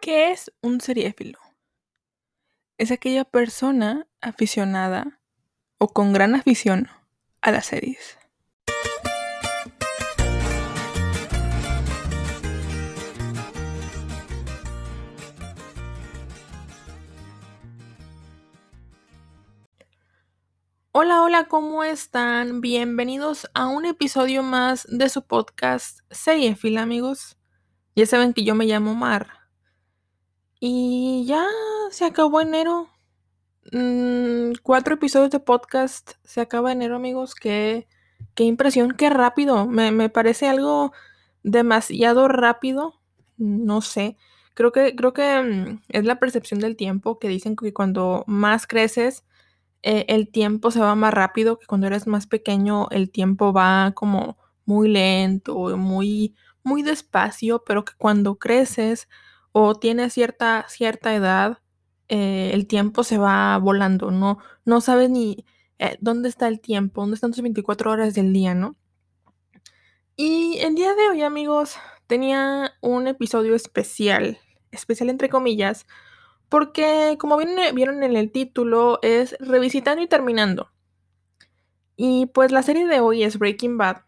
¿Qué es un seriéfilo? Es aquella persona aficionada o con gran afición a las series. Hola, hola, ¿cómo están? Bienvenidos a un episodio más de su podcast Seriefil, amigos. Ya saben que yo me llamo Mar y ya se acabó enero. Mm, cuatro episodios de podcast. Se acaba enero, amigos. Qué, qué impresión, qué rápido. Me, me, parece algo demasiado rápido. No sé. Creo que, creo que mm, es la percepción del tiempo que dicen que cuando más creces, eh, el tiempo se va más rápido, que cuando eres más pequeño, el tiempo va como muy lento, muy, muy despacio, pero que cuando creces o tienes cierta, cierta edad, eh, el tiempo se va volando, no, no sabes ni eh, dónde está el tiempo, dónde están tus 24 horas del día, ¿no? Y el día de hoy, amigos, tenía un episodio especial, especial entre comillas, porque como vieron en el título, es revisitando y terminando. Y pues la serie de hoy es Breaking Bad,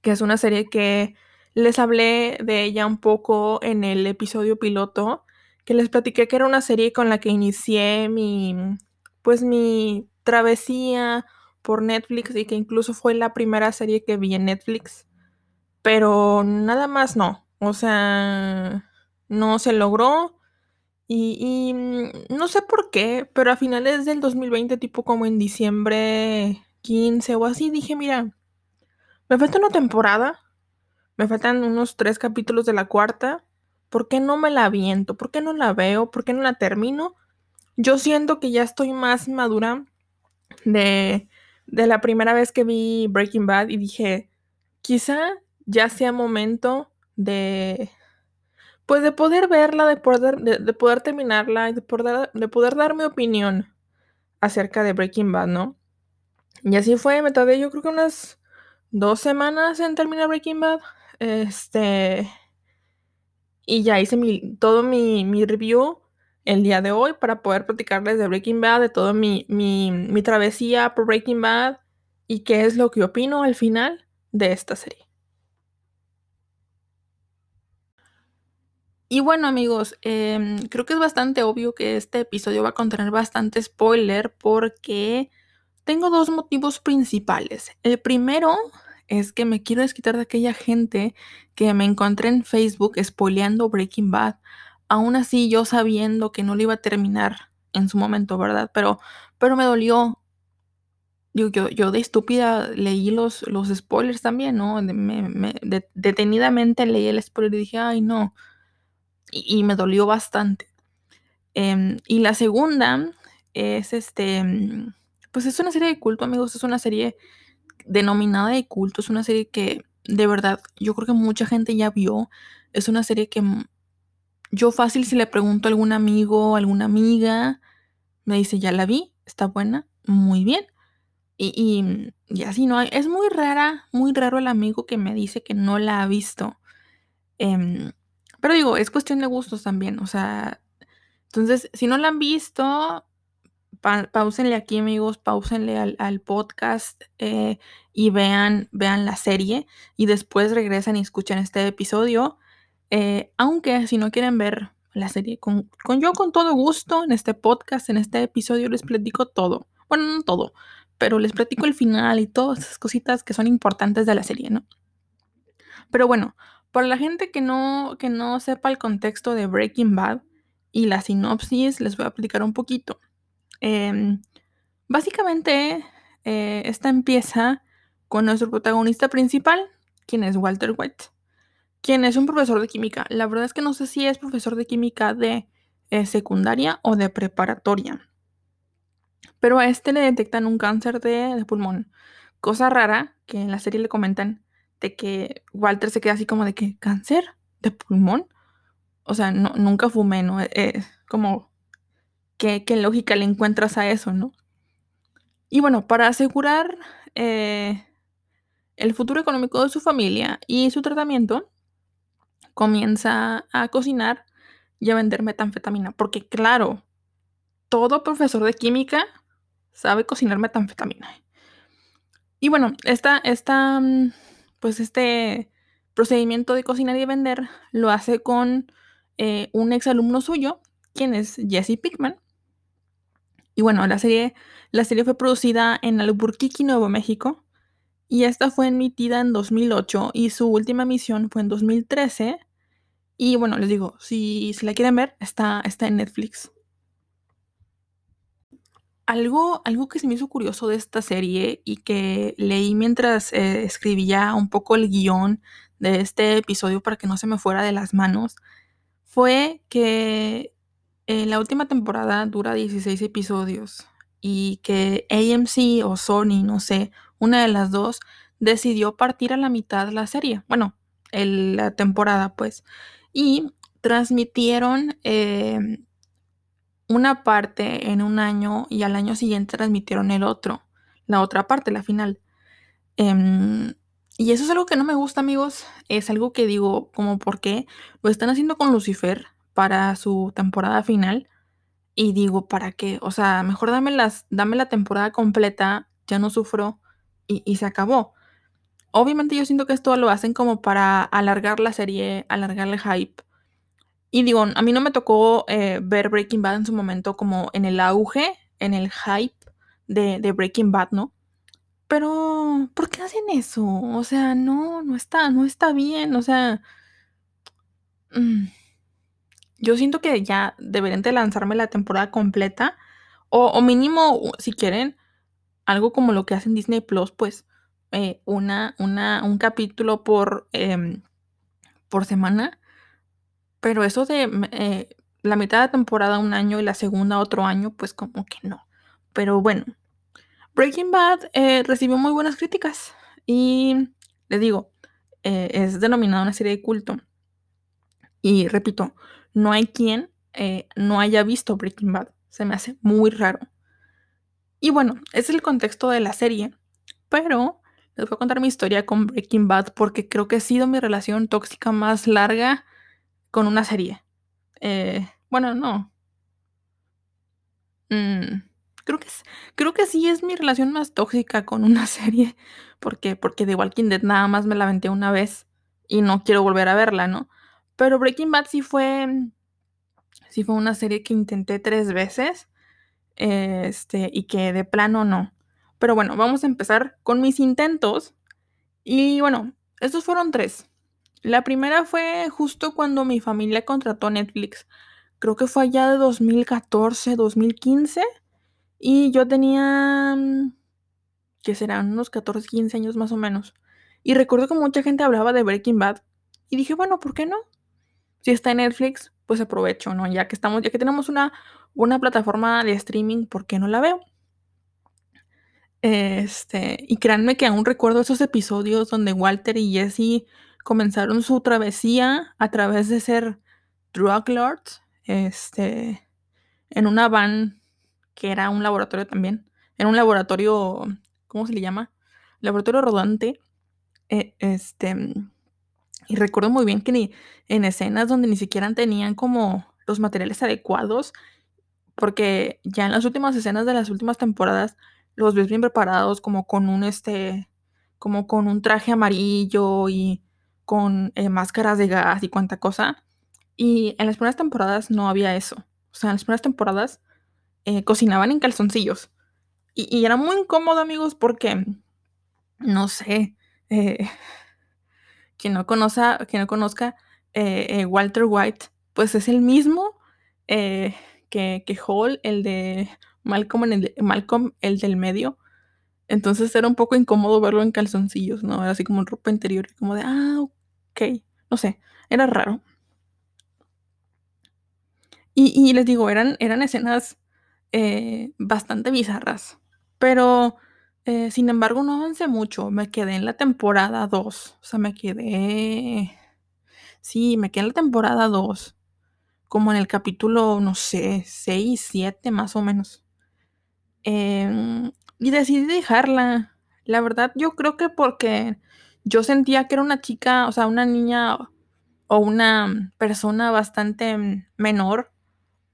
que es una serie que les hablé de ella un poco en el episodio piloto, que les platiqué que era una serie con la que inicié mi, pues mi travesía por Netflix y que incluso fue la primera serie que vi en Netflix. Pero nada más no, o sea, no se logró. Y, y, no sé por qué, pero a finales del 2020, tipo como en diciembre 15 o así, dije, mira, me falta una temporada me faltan unos tres capítulos de la cuarta. ¿Por qué no me la aviento? ¿Por qué no la veo? ¿Por qué no la termino? Yo siento que ya estoy más madura de, de la primera vez que vi Breaking Bad y dije, quizá ya sea momento de, pues de poder verla, de poder, de, poder terminarla y de poder, de poder dar mi opinión acerca de Breaking Bad, ¿no? Y así fue, me tardé yo creo que unas dos semanas en terminar Breaking Bad. Este. Y ya hice mi, todo mi, review el día de hoy para poder platicarles de Breaking Bad, de toda mi, mi, mi travesía por Breaking Bad y qué es lo que opino al final de esta serie. Y bueno amigos, eh, creo que es bastante obvio que este episodio va a contener bastante spoiler porque tengo dos motivos principales. El primero es que me quiero desquitar de aquella gente que me encontré en Facebook spoileando Breaking Bad. Aún así, yo sabiendo que no lo iba a terminar en su momento, ¿verdad? Pero, pero me dolió. Yo, yo, yo de estúpida leí los, los spoilers también, ¿no? me, detenidamente leí el spoiler y dije, ay, no. Y, me dolió bastante. Em, y la segunda es este. Pues es una serie de culto, amigos. Es una serie denominada de culto. Es una serie que de verdad yo creo que mucha gente ya vio. Es una serie que yo fácil si le pregunto a algún amigo, alguna amiga, me dice, ya la vi, está buena, muy bien. Y, y, así no. Es muy rara, muy raro el amigo que me dice que no la ha visto. Em, pero digo, es cuestión de gustos también. O sea, entonces, si no la han visto, pausenle aquí, amigos, pausenle al, podcast eh, y vean, vean la serie y después regresan y escuchan este episodio. Eh, aunque si no quieren ver la serie con, con, yo con todo gusto en este podcast, en este episodio les platico todo. Bueno, no todo, pero les platico el final y todas esas cositas que son importantes de la serie, ¿no? Pero bueno, para la gente que no, que no sepa el contexto de Breaking Bad y la sinopsis, les voy a explicar un poquito. Em, básicamente, eh, esta empieza con nuestro protagonista principal, quien es Walter White, quien es un profesor de química. La verdad es que no sé si es profesor de química de eh, secundaria o de preparatoria. Pero a este le detectan un cáncer de, pulmón. Cosa rara que en la serie le comentan de que Walter se queda así como de que cáncer de pulmón. O sea, nunca fumé, ¿no? Eh, como ¿Qué, lógica le encuentras a eso, no? Y bueno, para asegurar eh, el futuro económico de su familia y su tratamiento, comienza a cocinar y a vender metanfetamina. Porque claro, todo profesor de química sabe cocinar metanfetamina. Y bueno, esta, esta, mm, pues este procedimiento de cocinar y vender lo hace con eh, un exalumno suyo, quien es Jesse Pickman. Y bueno, la serie, la serie fue producida en Albuquerque, Nuevo México, y esta fue emitida en 2008 y su última emisión fue en 2013. Y bueno, les digo, si, si la quieren ver, está, está en Netflix. Algo, algo que se me hizo curioso de esta serie y que leí mientras eh, escribía un poco el guion de este episodio para que no se me fuera de las manos, fue que eh, la última temporada dura 16 episodios y que AMC o Sony, no sé, una de las dos, decidió partir a la mitad la serie. Bueno, la temporada, pues. Y transmitieron em, una parte en un año y al año siguiente transmitieron el otro, la otra parte, la final. Em, y eso es algo que no me gusta, amigos. Es algo que digo, como por qué lo están haciendo con Lucifer para su temporada final. Y digo, ¿para qué? O sea, mejor dame, las, dame la temporada completa, ya no sufro y, y se acabó. Obviamente yo siento que esto lo hacen como para alargar la serie, alargarle hype y digo, a mí no me tocó eh, ver Breaking Bad en su momento como en el auge, en el hype de, Breaking Bad, ¿no? Pero, ¿por qué hacen eso? O sea, no, no está, no está bien. O sea, mm, yo siento que ya deberían de lanzarme la temporada completa. O, mínimo, si quieren, algo como lo que hacen Disney Plus, pues, eh, una, una, un capítulo por, em, por semana pero eso de eh, la mitad de la temporada un año y la segunda otro año, pues como que no. Pero bueno, Breaking Bad eh, recibió muy buenas críticas y les digo, es denominada una serie de culto. Y repito, no hay quien no haya visto Breaking Bad. Se me hace muy raro. Y bueno, ese es el contexto de la serie. Pero les voy a contar mi historia con Breaking Bad porque creo que ha sido mi relación tóxica más larga con una serie. Eh, bueno, no. Mm, creo, que creo que sí es mi relación más tóxica con una serie. porque Porque The Walking Dead nada más me la aventé una vez y no quiero volver a verla, ¿no? Pero Breaking Bad sí fue. Sí fue una serie que intenté tres veces. Este, y que de plano no. Pero bueno, vamos a empezar con mis intentos. Y bueno, estos fueron tres. La primera fue justo cuando mi familia contrató Netflix. Creo que fue allá de 2014, 2015. Y yo tenía, mm, que serán unos 14, 15 años más o menos. Y recuerdo que mucha gente hablaba de Breaking Bad. Y dije, bueno, ¿por qué no? Si está en Netflix, pues aprovecho, ¿no? Ya que estamos, ya que tenemos una, una plataforma de streaming, ¿por qué no la veo? Este, y créanme que aún recuerdo esos episodios donde Walter y Jesse comenzaron su travesía a través de ser drug lords, este, en una van que era un laboratorio también, en un laboratorio, ¿cómo se le llama? Laboratorio rodante, e, este, y recuerdo muy bien que ni, en escenas donde ni siquiera tenían como los materiales adecuados, porque ya en las últimas escenas de las últimas temporadas los ves bien preparados como con un este como con un traje amarillo y con eh, máscaras de gas y cuánta cosa. Y en las primeras temporadas no había eso. O sea, en las primeras temporadas eh, cocinaban en calzoncillos. Y, era muy incómodo, amigos, porque, no sé, eh, quien, no conozca, quien no conozca Walter White, pues es el mismo que, que Hall, el de Malcolm, el Malcolm, el del medio. Entonces era un poco incómodo verlo en calzoncillos, ¿no? Era así como en ropa interior, como de, ah, ok, no sé, era raro. Y, les digo, eran, eran escenas eh, bastante bizarras, pero eh, sin embargo no avancé mucho, me quedé en la temporada 2, o sea, me quedé, sí, me quedé en la temporada 2, como en el capítulo, no sé, 6, 7 más o menos. Em, y decidí dejarla. La verdad, yo creo que porque yo sentía que era una chica, o sea, una niña o una persona bastante menor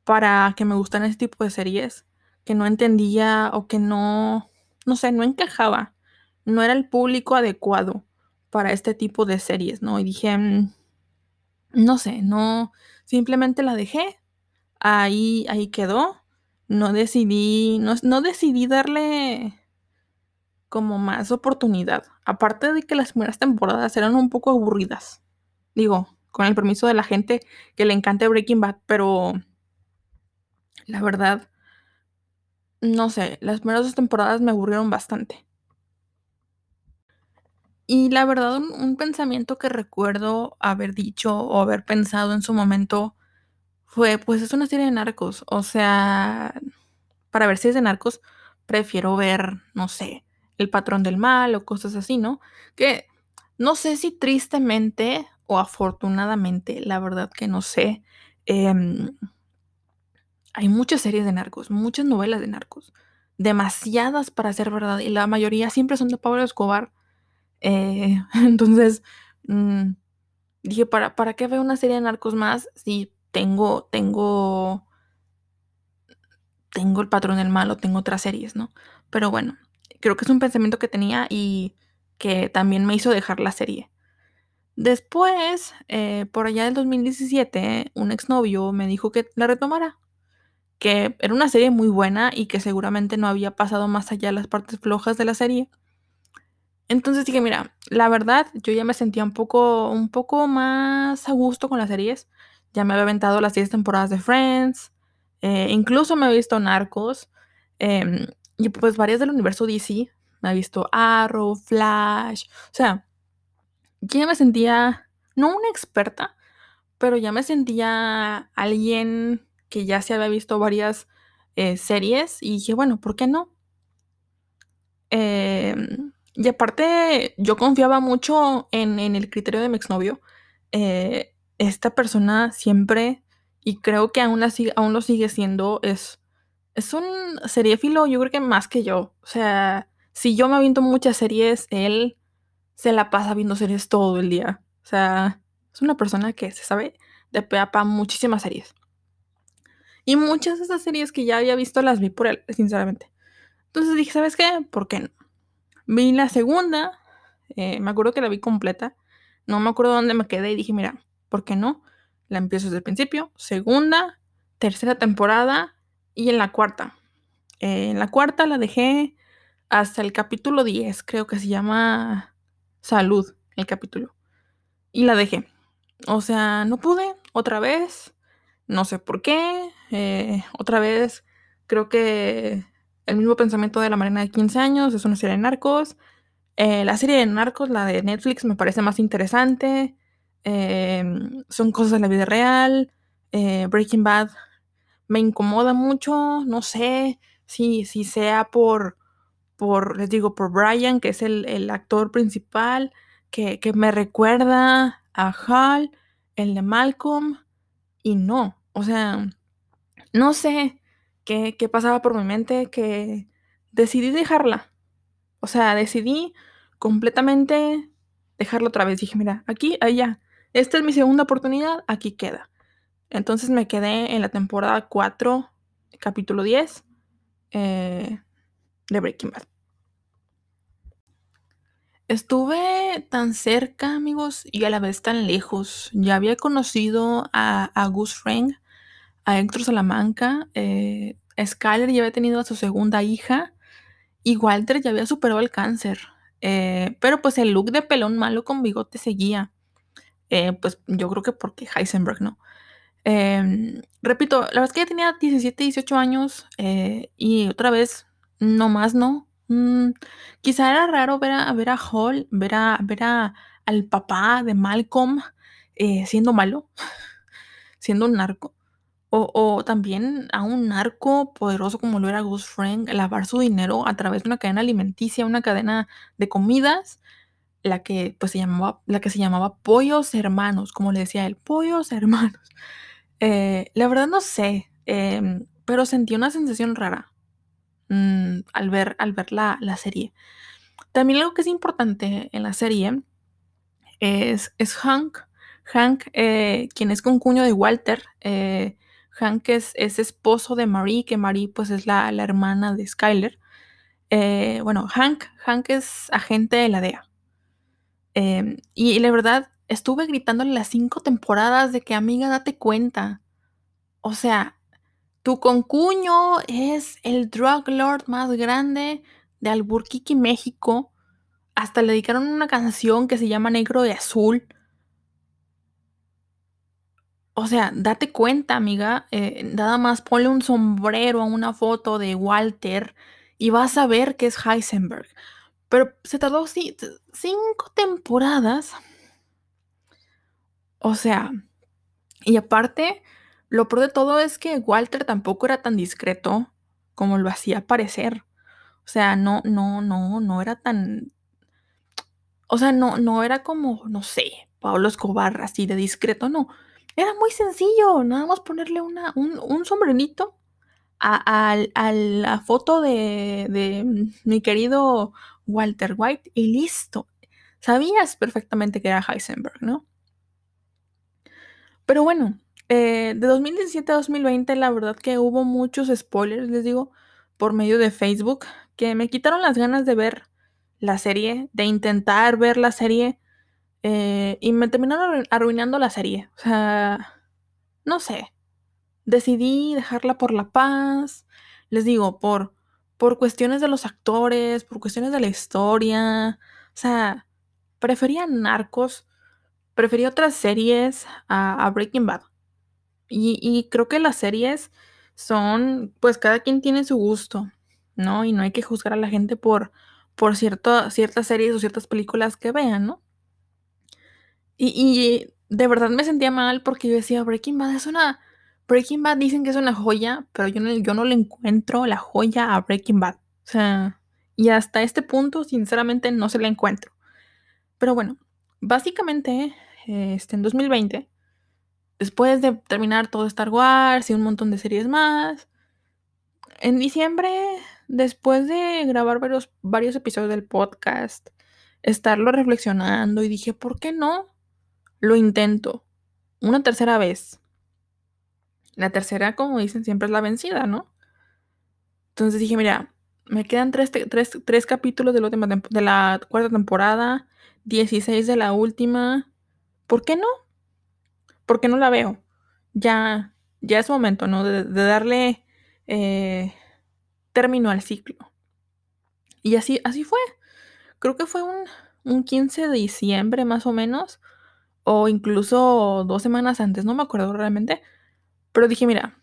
para que me gustaran ese tipo de series, que no entendía o que no, no sé, no encajaba, no era el público adecuado para este tipo de series, ¿no? Y dije, mm, no sé, no, simplemente la dejé, ahí, ahí quedó, no decidí, no, no decidí darle como más oportunidad, aparte de que las primeras temporadas eran un poco aburridas, digo, con el permiso de la gente que le encanta Breaking Bad, pero la verdad, no sé, las primeras dos temporadas me aburrieron bastante. Y la verdad, un, pensamiento que recuerdo haber dicho o haber pensado en su momento fue, pues es una serie de narcos. O sea, para ver si es de narcos, prefiero ver, no sé, El patrón del mal o cosas así, ¿no? Que no sé si tristemente o afortunadamente, la verdad que no sé. Eh, hay muchas series de narcos, muchas novelas de narcos, demasiadas para ser verdad, y la mayoría siempre son de Pablo Escobar. Eh, entonces, mmm, dije, ¿para, ¿para qué veo una serie de narcos más si tengo, tengo, tengo el patrón del malo, tengo otras series, ¿no? Pero bueno, creo que es un pensamiento que tenía y que también me hizo dejar la serie. Después, eh, por allá del 2017, un exnovio me dijo que la retomara, que era una serie muy buena y que seguramente no había pasado más allá de las partes flojas de la serie. Entonces dije, mira, la verdad, yo ya me sentía un poco, un poco más a gusto con las series. Ya me había aventado las 10 temporadas de Friends. Eh, incluso me he visto Narcos. Eh, y pues varias del universo DC. Me he visto Arrow, Flash. O sea, ya me sentía, no una experta, pero ya me sentía alguien que ya se había visto varias eh, series y dije, bueno, ¿por qué no? Eh, y aparte, yo confiaba mucho en, en, el criterio de mi exnovio. Eh, esta persona siempre, y creo que aún, así, aún lo sigue siendo, es, es un seriéfilo, yo creo que más que yo. O sea, si yo me aviento muchas series, él se la pasa viendo series todo el día. O sea, es una persona que se sabe de peapa muchísimas series. Y muchas de esas series que ya había visto las vi por él, sinceramente. Entonces dije, ¿sabes qué? ¿Por qué no? Vi la segunda, eh, me acuerdo que la vi completa. No me acuerdo dónde me quedé y dije, mira, ¿por qué no? La empiezo desde el principio. Segunda, tercera temporada y en la cuarta. Eh, en la cuarta la dejé hasta el capítulo 10, creo que se llama Salud, el capítulo. Y la dejé. O sea, no pude, otra vez. No sé por qué. Eh, otra vez, creo que el mismo pensamiento de la Marina de 15 años es una serie de narcos. Eh, la serie de narcos, la de Netflix, me parece más interesante. Eh, son cosas de la vida real. Breaking Bad me incomoda mucho. No sé si, si sea por, por, les digo, por Brian, que es el, el actor principal, que, que, me recuerda a Hal, el de Malcolm. Y no, o sea, no sé qué, pasaba por mi mente que decidí dejarla. O sea, decidí completamente dejarla otra vez. Dije, mira, aquí, allá. Esta es mi segunda oportunidad, aquí queda. Entonces me quedé en la temporada 4, capítulo 10 eh, de Breaking Bad. Estuve tan cerca, amigos, y a la vez tan lejos. Ya había conocido a, a Gus Fring a Héctor Salamanca. Eh, ya había tenido a su segunda hija y Walter ya había superado el cáncer. Eh, pero pues el look de pelón malo con bigote seguía. Eh, pues yo creo que porque Heisenberg, ¿no? Eh, repito, la verdad es que ya tenía 17, 18 años eh, y otra vez, no más, ¿no? Mm, quizá era raro ver a, ver a Hall, ver, a, ver a, al papá de Malcolm siendo malo, siendo un narco. O, o, también a un narco poderoso como lo era Gus Frank, lavar su dinero a través de una cadena alimenticia, una cadena de comidas, la que pues se llamaba, la que se llamaba Pollos Hermanos, como le decía él, Pollos Hermanos. Eh, la verdad no sé, eh, pero sentí una sensación rara mmm, al ver, al ver la, la, serie. También algo que es importante en la serie es, es Hank. Hank, eh, quien es concuño de Walter, eh, Hank es, esposo de Marie, que Marie pues es la, hermana de Skyler. Eh, bueno, Hank, Hank es agente de la DEA. Em, y, la verdad, estuve gritándole las cinco temporadas de que amiga, date cuenta. O sea, tu concuño es el drug lord más grande de Alburquerque, México. Hasta le dedicaron una canción que se llama Negro y Azul. O sea, date cuenta, amiga. Eh, nada más ponle un sombrero a una foto de Walter y vas a ver que es Heisenberg. Pero se tardó cinco temporadas. O sea, y aparte, lo peor de todo es que Walter tampoco era tan discreto como lo hacía parecer. O sea, no, no, no, no era tan. O sea, no, no era como, no sé, Pablo Escobar, así de discreto, no. Era muy sencillo, nada más ponerle una, un, un sombrenito a, la foto de, de, mi querido Walter White y listo. Sabías perfectamente que era Heisenberg, ¿no? Pero bueno, eh, de 2017 a 2020 la verdad que hubo muchos spoilers, les digo, por medio de Facebook, que me quitaron las ganas de ver la serie, de intentar ver la serie eh, y me terminaron arruinando la serie. O sea, no sé. Decidí dejarla por la paz. Les digo, por, por cuestiones de los actores, por cuestiones de la historia. O sea, prefería Narcos, prefería otras series a, Breaking Bad. Y, y, creo que las series son, pues cada quien tiene su gusto, ¿no? Y no hay que juzgar a la gente por, por ciertas series o ciertas películas que vean, ¿no? Y, de verdad me sentía mal porque yo decía, Breaking Bad es una... Breaking Bad dicen que es una joya, pero yo no, yo no le encuentro la joya a Breaking Bad. O sea, y hasta este punto, sinceramente, no se la encuentro. Pero bueno, básicamente, este, en 2020, después de terminar todo Star Wars y un montón de series más, en diciembre, después de grabar varios, varios episodios del podcast, estarlo reflexionando y dije, ¿por qué no? Lo intento una tercera vez. La tercera, como dicen, siempre es la vencida, ¿no? Entonces dije, mira, me quedan tres, capítulos de la, de la cuarta temporada, 16 de la última. ¿Por qué no? ¿Por qué no la veo? Ya, ya es momento, ¿no? De, darle eh, término al ciclo. Y así, así fue. Creo que fue un, un 15 de diciembre más o menos o incluso dos semanas antes, no me acuerdo realmente, pero dije, mira,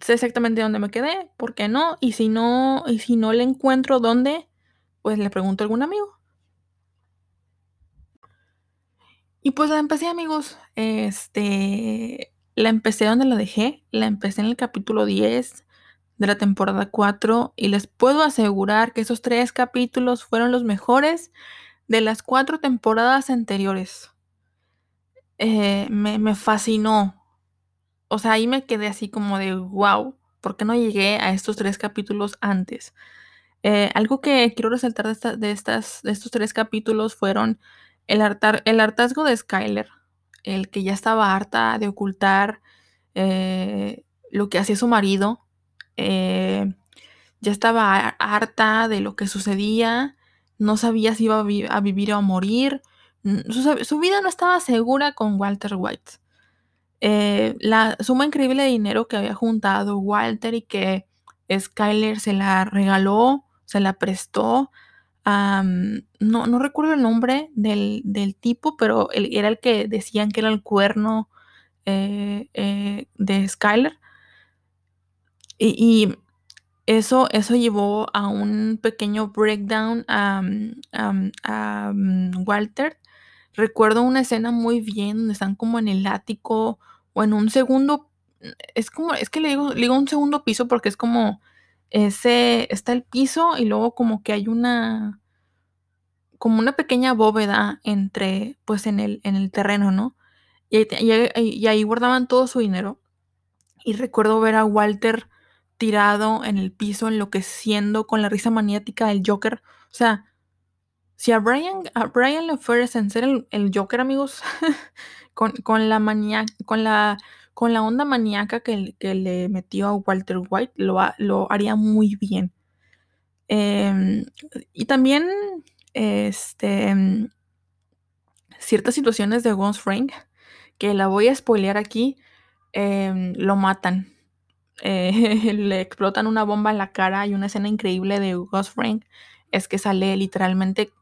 sé exactamente dónde me quedé, ¿por qué no? Y si no, y si no le encuentro dónde, pues le pregunto a algún amigo. Y pues la empecé, amigos. Este, la empecé donde la dejé, la empecé en el capítulo 10 de la temporada 4 y les puedo asegurar que esos tres capítulos fueron los mejores de las cuatro temporadas anteriores. Eh, me, fascinó. O sea, ahí me quedé así como de wow, ¿por qué no llegué a estos tres capítulos antes? Eh, algo que quiero resaltar de, estas, de estos tres capítulos fueron el, el hartazgo de Skyler, el que ya estaba harta de ocultar eh, lo que hacía su marido, ya estaba harta de lo que sucedía, no sabía si iba a vivir o a morir, su, vida no estaba segura con Walter White. Eh, la suma increíble de dinero que había juntado Walter y que Skyler se la regaló, se la prestó. no, recuerdo el nombre del, tipo, pero era el que decían que era el cuerno eh, eh, de Skyler. Y, eso, eso, llevó a un pequeño breakdown a Walter Recuerdo una escena muy bien donde están como en el ático o en un segundo, es como, es que le digo, le digo un segundo piso porque es como ese, está el piso y luego como que hay una, como una pequeña bóveda entre, pues en el, en el terreno, ¿no? Y, y ahí guardaban todo su dinero. Y recuerdo ver a Walter tirado en el piso, enloqueciendo con la risa maniática del Joker. O sea, si a Brian, a Brian le en ser el, Joker, amigos, con, con la con la, con la onda maníaca que, que, le metió a Walter White, lo, lo haría muy bien. Eh, y también, este, ciertas situaciones de Ghost Frank, que la voy a spoilear aquí, eh, lo matan. Eh, le explotan una bomba en la cara y una escena increíble de Ghost Frank es que sale literalmente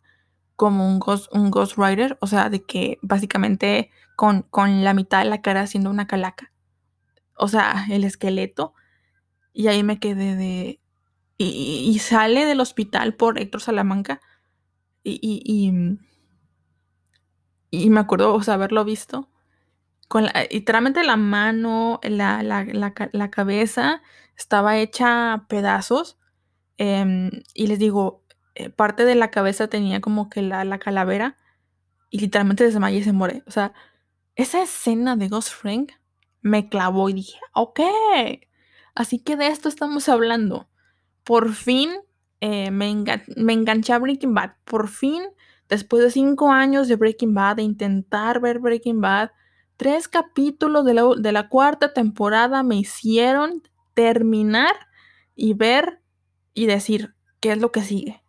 como un Ghost, un Ghost Rider, o sea, de que básicamente con, con la mitad de la cara haciendo una calaca. O sea, el esqueleto. Y ahí me quedé de... Y, sale del hospital por Héctor Salamanca. Y, y, me acuerdo, o sea, haberlo visto. Literalmente la mano, la, la, la, cabeza estaba hecha pedazos. Eh, y les digo, eh, parte de la cabeza tenía como que la, la calavera. Y literalmente desmaya y se muere. O sea, esa escena de Ghost Frank me clavó y dije, ok, así que de esto estamos hablando. Por fin eh, me, engan me enganché a Breaking Bad. Por fin, después de cinco años de Breaking Bad, de intentar ver Breaking Bad, tres capítulos de la, de la cuarta temporada me hicieron terminar y ver y decir qué es lo que sigue.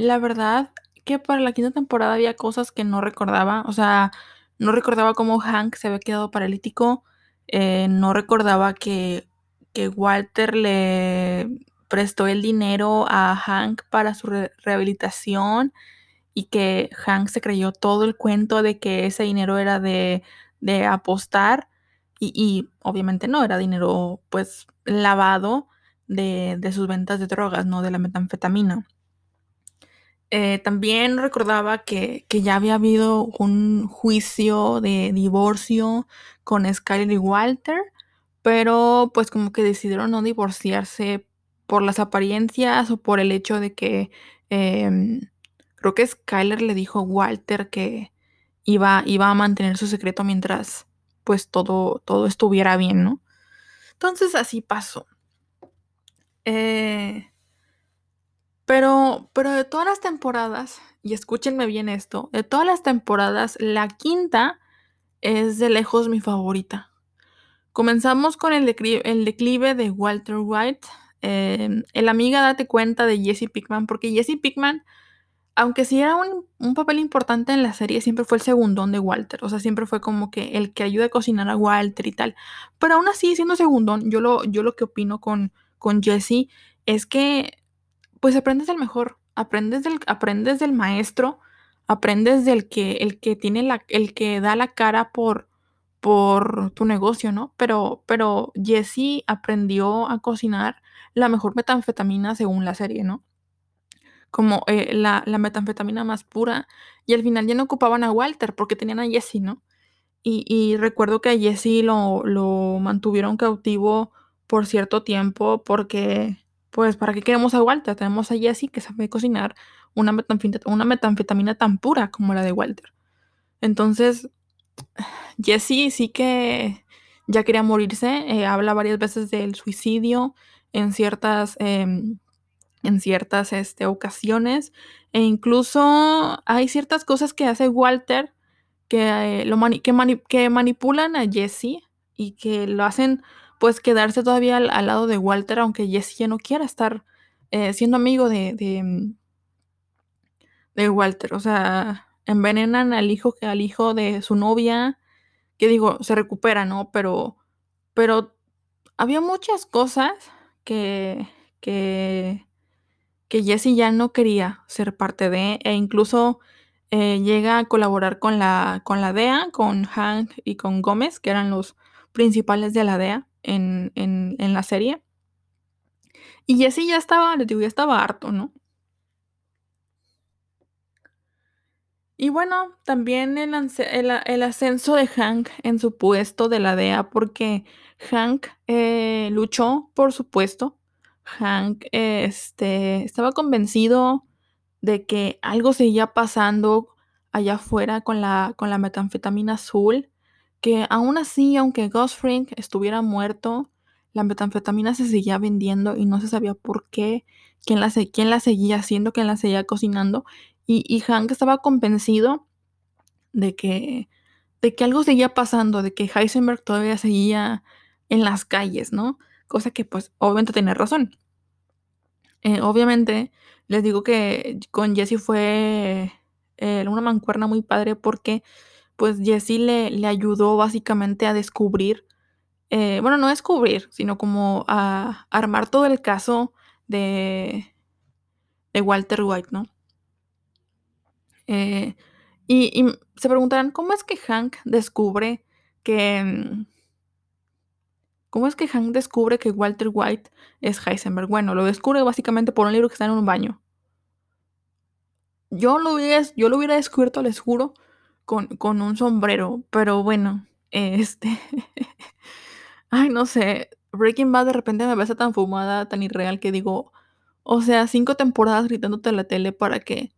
La verdad que para la quinta temporada había cosas que no recordaba, o sea, no recordaba cómo Hank se había quedado paralítico, eh, no recordaba que, que, Walter le prestó el dinero a Hank para su re rehabilitación y que Hank se creyó todo el cuento de que ese dinero era de, de apostar y, y, obviamente no, era dinero pues lavado de, de sus ventas de drogas, no de la metanfetamina. Eh, también recordaba que, que, ya había habido un juicio de divorcio con Skyler y Walter, pero pues como que decidieron no divorciarse por las apariencias o por el hecho de que eh, creo que Skyler le dijo a Walter que iba, iba a mantener su secreto mientras pues todo, todo estuviera bien, ¿no? Entonces así pasó. Eh, pero, pero de todas las temporadas, y escúchenme bien esto, de todas las temporadas, la quinta es de lejos mi favorita. Comenzamos con el declive, de Walter White. Eh, el amiga date cuenta de Jesse Pickman, porque Jesse Pickman, aunque sí era un, un, papel importante en la serie, siempre fue el segundón de Walter. O sea, siempre fue como que el que ayuda a cocinar a Walter y tal. Pero aún así, siendo segundón, yo lo, yo lo que opino con, con Jesse es que pues aprendes del mejor, aprendes del, aprendes del maestro, aprendes del que, el que tiene la, el que da la cara por, por tu negocio, ¿no? Pero, pero Jesse aprendió a cocinar la mejor metanfetamina según la serie, ¿no? Como eh, la, la, metanfetamina más pura. Y al final ya no ocupaban a Walter porque tenían a Jesse, ¿no? Y, y recuerdo que a Jesse lo, lo mantuvieron cautivo por cierto tiempo porque pues, ¿para qué queremos a Walter? Tenemos a Jesse que sabe cocinar una metanfetamina, una metanfetamina tan pura como la de Walter. Entonces, Jesse sí que ya quería morirse. Eh, habla varias veces del suicidio en ciertas, eh, en ciertas este, ocasiones. E incluso hay ciertas cosas que hace Walter que, eh, lo mani que, mani que manipulan a Jesse y que lo hacen pues quedarse todavía al, lado de Walter, aunque Jesse ya no quiera estar eh, siendo amigo de, de, Walter. O sea, envenenan al hijo, al hijo de su novia, que digo, se recupera, ¿no? Pero, pero había muchas cosas que, que, que Jesse ya no quería ser parte de, e incluso eh, llega a colaborar con la, con la DEA, con Hank y con Gómez, que eran los principales de la DEA en, en, en la serie. Y Jesse ya estaba, les digo, ya estaba harto, ¿no? Y bueno, también el, el, el, ascenso de Hank en su puesto de la DEA, porque Hank eh, luchó por su puesto. Hank este, estaba convencido de que algo seguía pasando allá afuera con la, con la metanfetamina azul que aún así, aunque Ghost Frank estuviera muerto, la metanfetamina se seguía vendiendo y no se sabía por qué, quién la, quién la seguía haciendo, quién la seguía cocinando. Y, y Hank estaba convencido de que, de que algo seguía pasando, de que Heisenberg todavía seguía en las calles, ¿no? Cosa que pues obviamente tiene razón. Eh, obviamente les digo que con Jesse fue eh, una mancuerna muy padre porque pues Jesse le, le ayudó básicamente a descubrir, eh, bueno, no descubrir, sino como a armar todo el caso de, de Walter White, ¿no? y, y, se preguntarán, ¿cómo es que Hank descubre que... Mm, ¿Cómo es que Hank descubre que Walter White es Heisenberg? Bueno, lo descubre básicamente por un libro que está en un baño. Yo lo hubiera, yo lo hubiera descubierto, les juro, con, con un sombrero. Pero bueno, este. Ay, no sé. Breaking Bad de repente me parece tan fumada, tan irreal que digo. O sea, cinco temporadas gritándote en la tele para que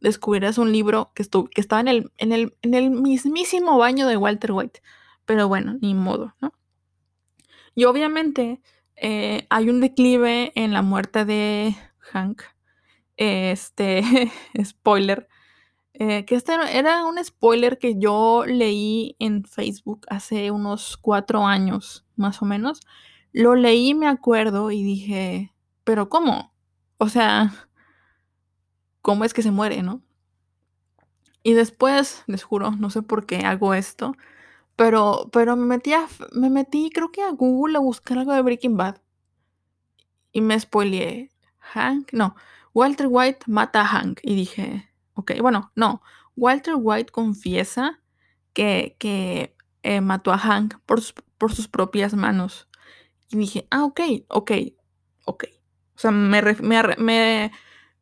descubrieras un libro que, que estaba en el, en, el, en el mismísimo baño de Walter White. Pero bueno, ni modo, ¿no? Y obviamente eh, hay un declive en la muerte de Hank. Este, spoiler. Eh, que este era un spoiler que yo leí en Facebook hace unos cuatro años, más o menos. Lo leí, me acuerdo, y dije, pero ¿cómo? O sea, ¿cómo es que se muere, no? Y después, les juro, no sé por qué hago esto, pero, pero me metí, me metí, creo que a Google a buscar algo de Breaking Bad. Y me spoileé. Hank, no. Walter White mata a Hank. Y dije, ok, bueno, no. Walter White confiesa que, que eh, mató a Hank por sus, por sus propias manos. Y dije, ah, ok, ok, ok. O sea, me, me, me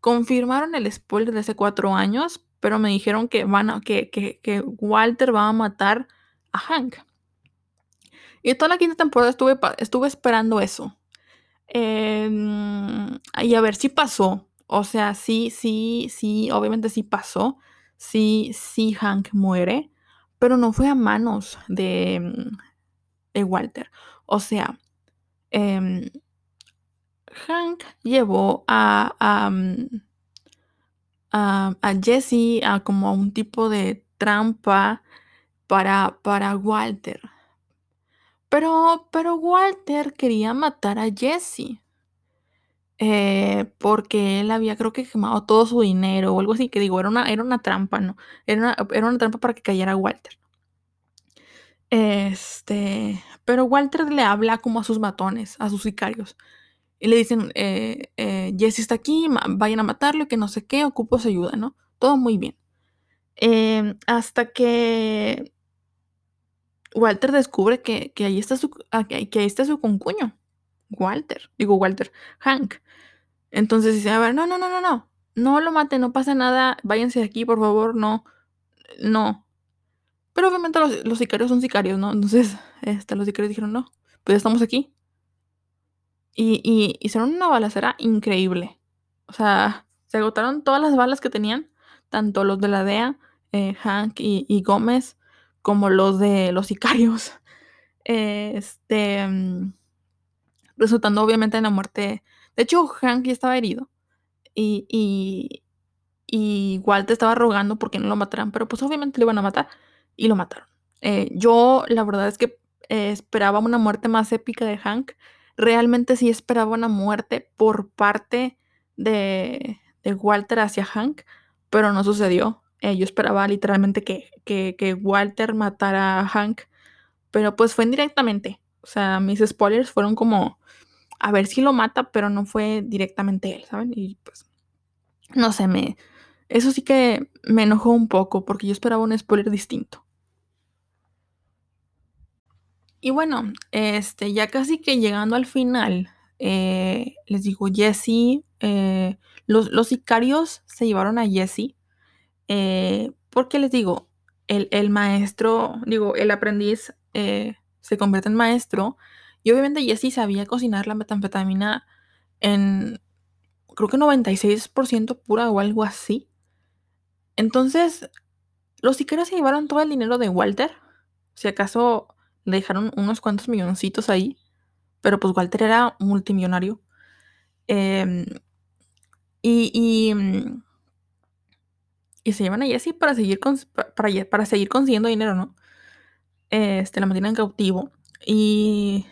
confirmaron el spoiler de hace cuatro años, pero me dijeron que, van a, que, que, que Walter va a matar a Hank. Y toda la quinta temporada estuve, estuve esperando eso. Em, y a ver si pasó. O sea, sí, sí, sí, obviamente sí pasó. Sí, sí, Hank muere. Pero no fue a manos de, de Walter. O sea, em, Hank llevó a, a, a, a Jesse a como a un tipo de trampa para, para Walter. Pero, pero Walter quería matar a Jesse. Eh, porque él había, creo que quemado todo su dinero o algo así, que digo, era una, era una trampa, ¿no? Era una, era una trampa para que cayera Walter. Este, pero Walter le habla como a sus matones, a sus sicarios. Y le dicen, eh, eh, Jesse está aquí, vayan a matarlo, que no sé qué, ocupo su ayuda, ¿no? Todo muy bien. Em, hasta que Walter descubre que, ahí está su, ah, que, ahí está su concuño. Walter, digo Walter, Hank. Entonces dice, a ver, no, no, no, no, no, no lo mate, no pasa nada, váyanse de aquí, por favor, no, no. Pero obviamente los, sicarios son sicarios, ¿no? Entonces, este, los sicarios dijeron, no, pues estamos aquí. Y, y hicieron una balacera increíble. O sea, se agotaron todas las balas que tenían, tanto los de la DEA, eh, Hank y Gómez, como los de los sicarios. Este, mm, resultando obviamente en la muerte. De hecho, Hank ya estaba herido. Y, y, y Walter estaba rogando porque no lo mataran, pero pues obviamente lo iban a matar y lo mataron. Eh, yo la verdad es que eh, esperaba una muerte más épica de Hank. Realmente sí esperaba una muerte por parte de, de Walter hacia Hank, pero no sucedió. Eh, yo esperaba literalmente que, que, Walter matara a Hank, pero pues fue indirectamente. O sea, mis spoilers fueron como a ver si lo mata, pero no fue directamente él, ¿saben? Y pues, no sé, me... Eso sí que me enojó un poco porque yo esperaba un spoiler distinto. Y bueno, este, ya casi que llegando al final, eh, les digo, Jesse, eh, los, los, sicarios se llevaron a Jesse eh, porque les digo, el, maestro, digo, el aprendiz se convierte en maestro y obviamente Jesse sabía cocinar la metanfetamina en, creo que 96% pura o algo así. Entonces, los sicarios se llevaron todo el dinero de Walter. Si acaso le dejaron unos cuantos milloncitos ahí. Pero pues Walter era multimillonario. Em, y, y, Y se llevan a Jesse para seguir, para, para seguir consiguiendo dinero, ¿no? Este, la mantienen cautivo. Y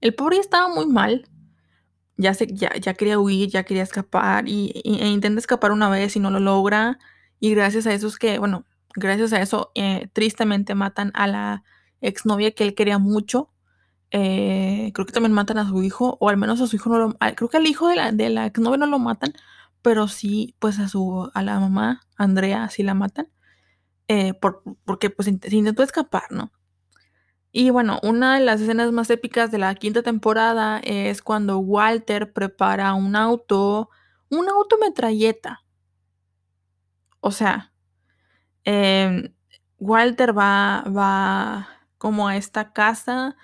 el pobre estaba muy mal. Ya, se, ya, ya quería huir, ya quería escapar. Y, e intenta escapar una vez y no lo logra. Y gracias a eso es que, bueno, gracias a eso, eh, tristemente matan a la exnovia que él quería mucho. Eh, creo que también matan a su hijo, o al menos a su hijo no lo... Creo que al hijo de la, de la exnovia no lo matan, pero sí, pues a su, a la mamá, Andrea, sí la matan. Eh, por, porque pues se intentó escapar, ¿no? Y bueno, una de las escenas más épicas de la quinta temporada es cuando Walter prepara un auto, un auto metralleta. O sea, em, Walter va, va como a esta casa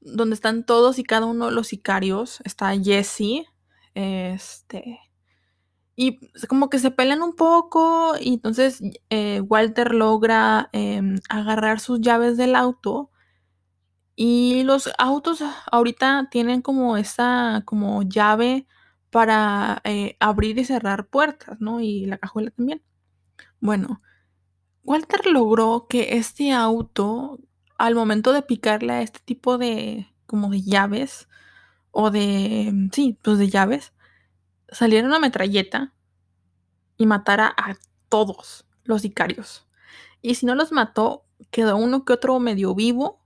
donde están todos y cada uno de los sicarios. Está Jesse, este, y como que se pelean un poco y entonces eh, Walter logra em, agarrar sus llaves del auto y los autos ahorita tienen como esa como llave para eh, abrir y cerrar puertas, ¿no? Y la cajuela también. Bueno, Walter logró que este auto, al momento de picarle a este tipo de como de llaves o de, sí, pues de llaves, saliera una metralleta y matara a todos los sicarios. Y si no los mató, quedó uno que otro medio vivo,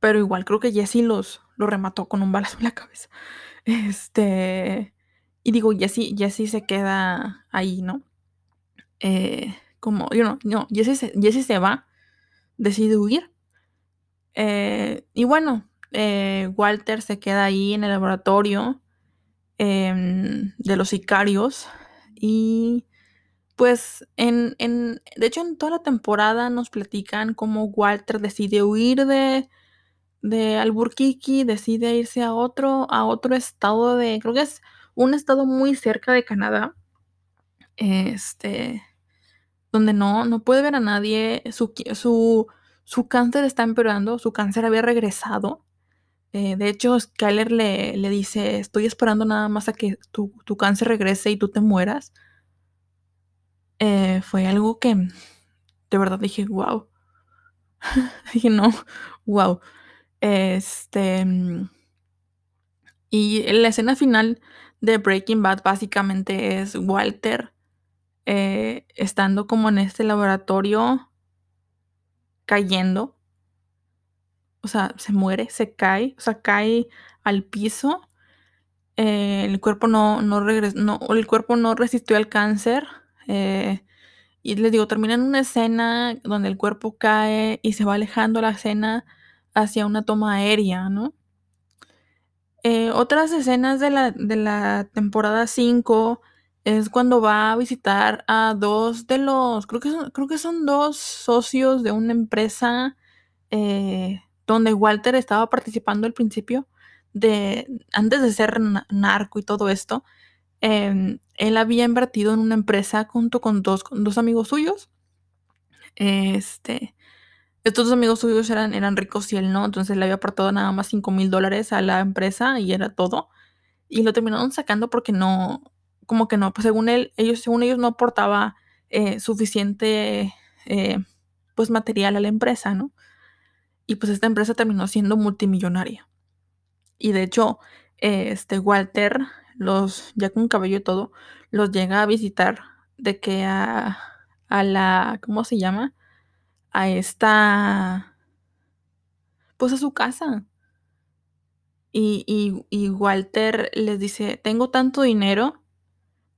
pero igual creo que Jesse los, lo remató con un balazo en la cabeza. Este, y digo, Jesse, Jesse se queda ahí, ¿no? Eh, como, yo no, no, Jesse se, se va, decide huir. Eh, y bueno, eh, Walter se queda ahí en el laboratorio Em, de los sicarios. Y pues en, en, de hecho en toda la temporada nos platican cómo Walter decide huir de, de Albuquerque, decide irse a otro, a otro estado de, creo que es un estado muy cerca de Canadá, este, donde no, no puede ver a nadie, su, su, su cáncer está empeorando, su cáncer había regresado, eh, de hecho, Skyler le, le, dice, estoy esperando nada más a que tu, cáncer regrese y tú te mueras. Eh, fue algo que de verdad dije, wow. dije, no, wow. Este... Y la escena final de Breaking Bad básicamente es Walter eh, estando como en este laboratorio cayendo o sea, se muere, se cae, o sea, cae al piso. Eh, el cuerpo no, no, no, el cuerpo no resistió al cáncer. Eh, y les digo, termina en una escena donde el cuerpo cae y se va alejando la escena hacia una toma aérea, ¿no? Eh, otras escenas de la, de la temporada 5 es cuando va a visitar a dos de los, creo que son, creo que son dos socios de una empresa donde Walter estaba participando al principio, de, antes de ser narco y todo esto, em, él había invertido en una empresa junto con dos, dos amigos suyos. Este, estos dos amigos suyos eran, eran ricos y él no, entonces le había aportado nada más 5 mil dólares a la empresa y era todo. Y lo terminaron sacando porque no, como que no, pues según él, ellos, según ellos no aportaba eh, suficiente eh, pues material a la empresa, ¿no? Y pues esta empresa terminó siendo multimillonaria. Y de hecho, este Walter, los, ya con cabello y todo, los llega a visitar de que a, a la, ¿cómo se llama? A esta, pues a su casa. Y, y, Walter les dice, tengo tanto dinero,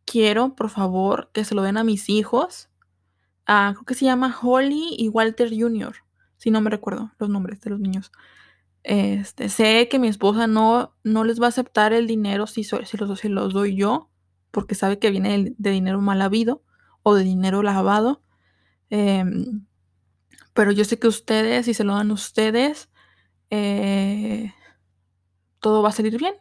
quiero, por favor, que se lo den a mis hijos. Ah, creo que se llama Holly y Walter Jr si no me recuerdo los nombres de los niños. Este, sé que mi esposa no, no les va a aceptar el dinero si, si, los, si los doy yo, porque sabe que viene de, dinero mal habido o de dinero lavado. Em, pero yo sé que ustedes, si se lo dan ustedes, eh, todo va a salir bien.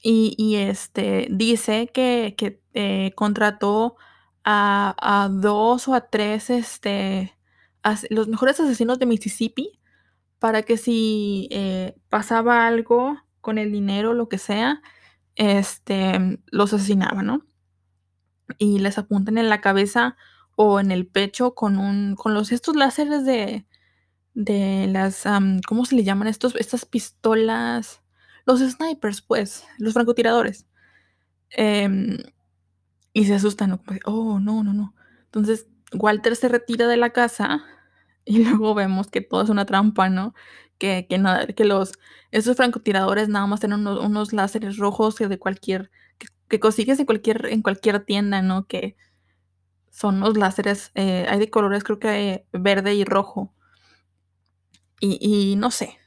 Y, este dice que, que eh, contrató a, a, dos o a tres este, los mejores asesinos de Mississippi para que si eh, pasaba algo con el dinero, lo que sea, este, los asesinaban, ¿no? y les apuntan en la cabeza o en el pecho con un con los estos láseres de de las ¿cómo se le llaman estos estas pistolas? Los snipers, pues, los francotiradores. Em, y se asustan, oh, no, no, no. Entonces, Walter se retira de la casa y luego vemos que todo es una trampa, ¿no? Que, que, nada, que los, esos francotiradores nada más tienen unos, láseres rojos que de cualquier, que, consigues en cualquier, en cualquier tienda, ¿no? Que son los láseres, eh, hay de colores creo que verde y rojo. Y, no sé.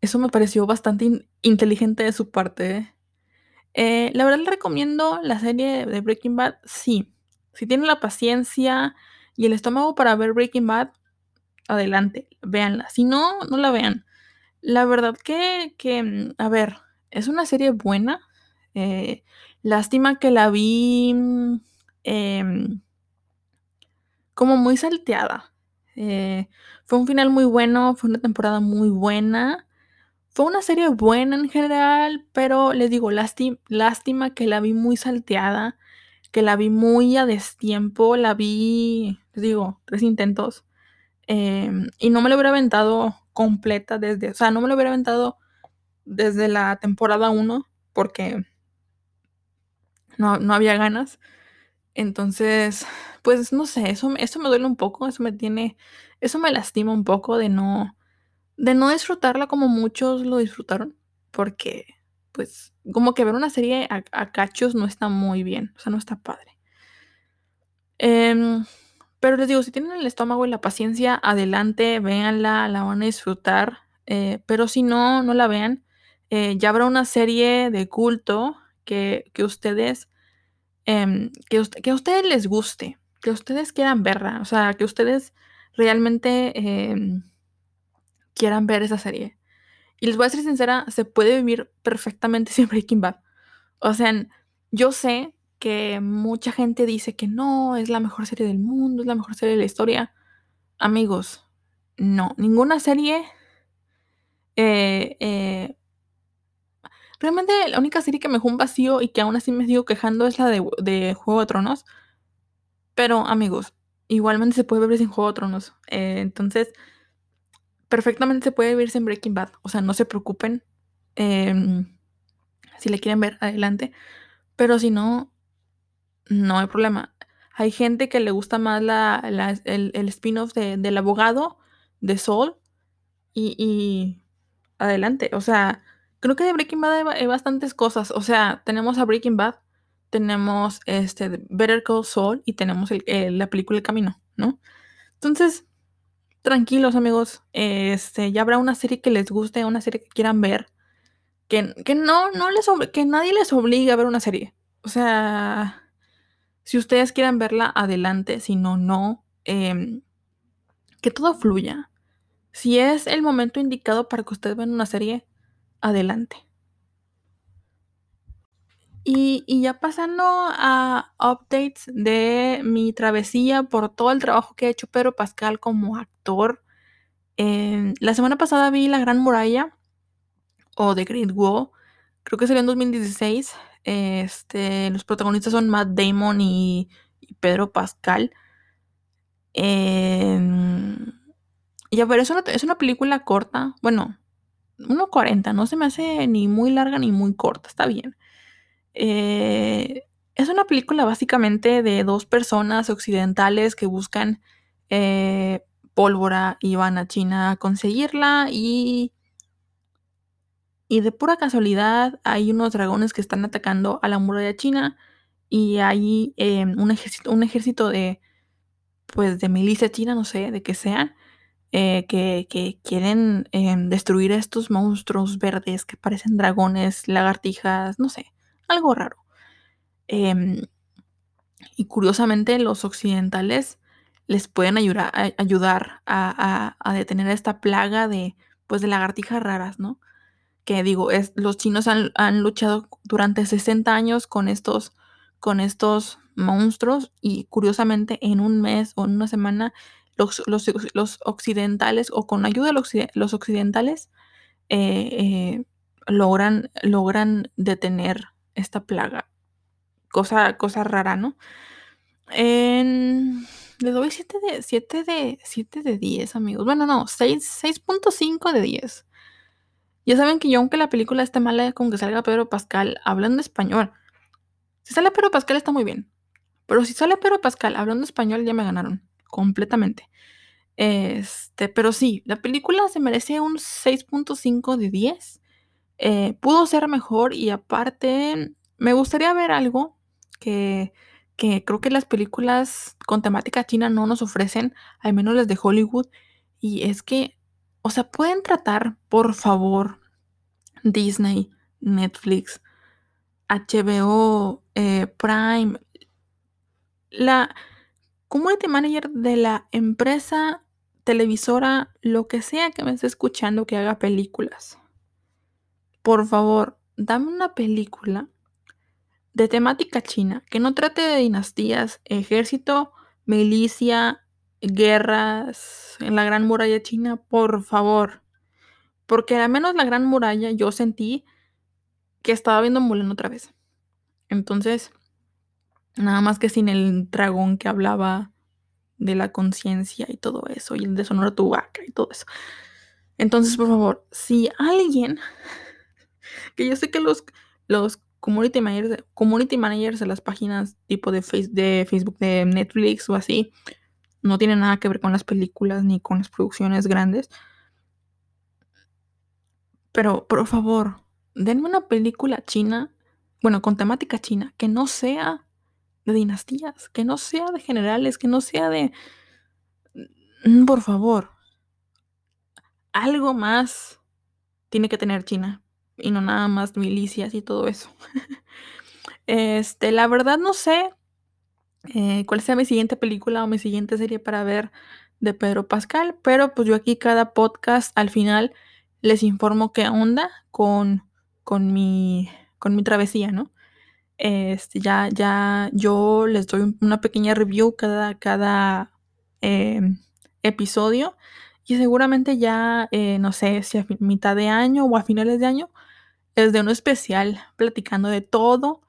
Eso me pareció bastante inteligente de su parte. ¿eh? Eh, la verdad le recomiendo la serie de Breaking Bad, sí. Si tienen la paciencia y el estómago para ver Breaking Bad, adelante, véanla. Si no, no la vean. La verdad que, que a ver, es una serie buena. Eh, lástima que la vi em, como muy salteada. Eh, fue un final muy bueno, fue una temporada muy buena. Fue una serie buena en general, pero les digo, lástima que la vi muy salteada, que la vi muy a destiempo, la vi, les digo, tres intentos. Em, y no me lo hubiera aventado completa desde, o sea, no me lo hubiera aventado desde la temporada 1 porque no, no, había ganas. Entonces, pues no sé, eso, eso me duele un poco, eso me tiene, eso me lastima un poco de no, de no disfrutarla como muchos lo disfrutaron, porque pues como que ver una serie a, cachos no está muy bien, o sea, no está padre. Em, pero les digo, si tienen el estómago y la paciencia, adelante, véanla, la van a disfrutar, eh, pero si no, no la vean. Eh, ya habrá una serie de culto que, que ustedes, em, que, a ustedes les guste, que ustedes quieran verla, o sea, que ustedes realmente em, quieran ver esa serie. Y les voy a ser sincera, se puede vivir perfectamente sin Breaking Bad. O sea, yo sé que mucha gente dice que no, es la mejor serie del mundo, es la mejor serie de la historia. Amigos, no, ninguna serie... Eh, eh, realmente la única serie que me dejó un vacío y que aún así me sigo quejando es la de, de Juego de Tronos. Pero amigos, igualmente se puede ver sin Juego de Tronos. Eh, entonces, perfectamente se puede verse en Breaking Bad. O sea, no se preocupen. Em, si le quieren ver, adelante. Pero si no, no hay problema. Hay gente que le gusta más el, spin-off del abogado de Soul. Y, adelante. O sea, creo que de Breaking Bad hay, bastantes cosas. O sea, tenemos a Breaking Bad, tenemos este Better Call Saul y tenemos la película El Camino, ¿no? Entonces, tranquilos amigos, este, ya habrá una serie que les guste, una serie que quieran ver, que, que no, no les, que nadie les obligue a ver una serie. O sea, si ustedes quieren verla, adelante, si no, no. Em, que todo fluya. Si es el momento indicado para que ustedes vean una serie, adelante. Y, y, ya pasando a updates de mi travesía por todo el trabajo que ha hecho Pedro Pascal como actor. Eh, la semana pasada vi La Gran Muralla o The Great Wall. Creo que salió en 2016. Este, los protagonistas son Matt Damon y, Pedro Pascal. Em, y a ver, es una, es una película corta. Bueno, 1.40. No se me hace ni muy larga ni muy corta. Está bien. Eh, es una película básicamente de dos personas occidentales que buscan eh, pólvora y van a China a conseguirla y... Y de pura casualidad hay unos dragones que están atacando a la muralla china y hay em, un, ejército, un ejército de, pues, de milicia china, no sé, de que sean, eh, que, quieren em, destruir estos monstruos verdes que parecen dragones, lagartijas, no sé algo raro. Em, y curiosamente los occidentales les pueden ayudar, a, ayudar a, detener esta plaga de, pues, de lagartijas raras, ¿no? Que digo, es, los chinos han, luchado durante 60 años con estos, con estos monstruos y curiosamente en un mes o en una semana los, los, occidentales o con ayuda de los, occidentales eh, eh, logran, logran detener esta plaga cosa, cosa rara, ¿no? le doy 7 de, 7 de, 7 de 10, amigos. Bueno, no, 6.5 de 10. Ya saben que yo, aunque la película esté mala con que salga Pedro Pascal hablando español, si sale Pedro Pascal está muy bien. Pero si sale Pedro Pascal hablando español, ya me ganaron completamente. Este, pero sí, la película se merece un 6.5 de 10. Eh, pudo ser mejor y aparte me gustaría ver algo que, que creo que las películas con temática china no nos ofrecen, al menos las de Hollywood, y es que, o sea, pueden tratar, por favor, Disney, Netflix, HBO, eh, Prime, la community manager de la empresa televisora, lo que sea que me esté escuchando que haga películas. Por favor, dame una película de temática china que no trate de dinastías, ejército, milicia, guerras en la Gran Muralla China, por favor. Porque al menos la Gran Muralla yo sentí que estaba viendo Mulan otra vez. Entonces, nada más que sin el dragón que hablaba de la conciencia y todo eso, y el de Sonora Tubaca y todo eso. Entonces, por favor, si alguien, que yo sé que los, los community managers, community managers de las páginas tipo de, face, de Facebook, de Netflix o así, no tienen nada que ver con las películas ni con las producciones grandes. Pero, por favor, denme una película china, bueno, con temática china, que no sea de dinastías, que no sea de generales, que no sea de... Mm, por favor, algo más tiene que tener China y no nada más milicias y todo eso. este, la verdad no sé eh, cuál sea mi siguiente película o mi siguiente serie para ver de Pedro Pascal, pero pues yo aquí cada podcast al final les informo qué onda con, con, mi, con mi travesía, ¿no? Este, ya, ya yo les doy una pequeña review cada, cada em, episodio. Y seguramente ya, eh, no sé si a mitad de año o a finales de año, es de uno especial platicando de todo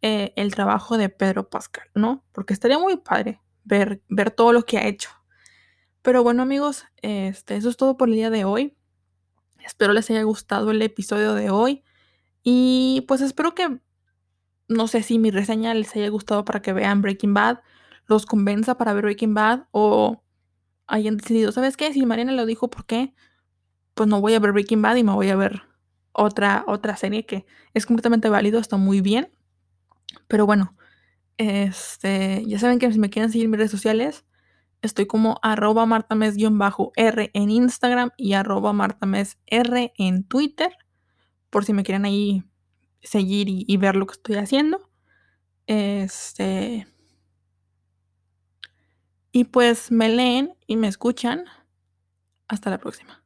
eh, el trabajo de Pedro Pascal, ¿no? Porque estaría muy padre ver, ver todo lo que ha hecho. Pero bueno, amigos, este, eso es todo por el día de hoy. Espero les haya gustado el episodio de hoy. Y pues espero que no sé si mi reseña les haya gustado para que vean Breaking Bad, los convenza para ver Breaking Bad o hayan decidido, ¿sabes qué? Si Mariana lo dijo, ¿por qué? Pues no voy a ver Breaking Bad y me voy a ver otra, otra serie que es completamente válido, está muy bien. Pero bueno, este, ya saben que si me quieren seguir en mis redes sociales, estoy como arroba martames-r en Instagram y arroba martames-r en Twitter, por si me quieren ahí seguir y, ver lo que estoy haciendo. Este. Y pues me leen y me escuchan. Hasta la próxima.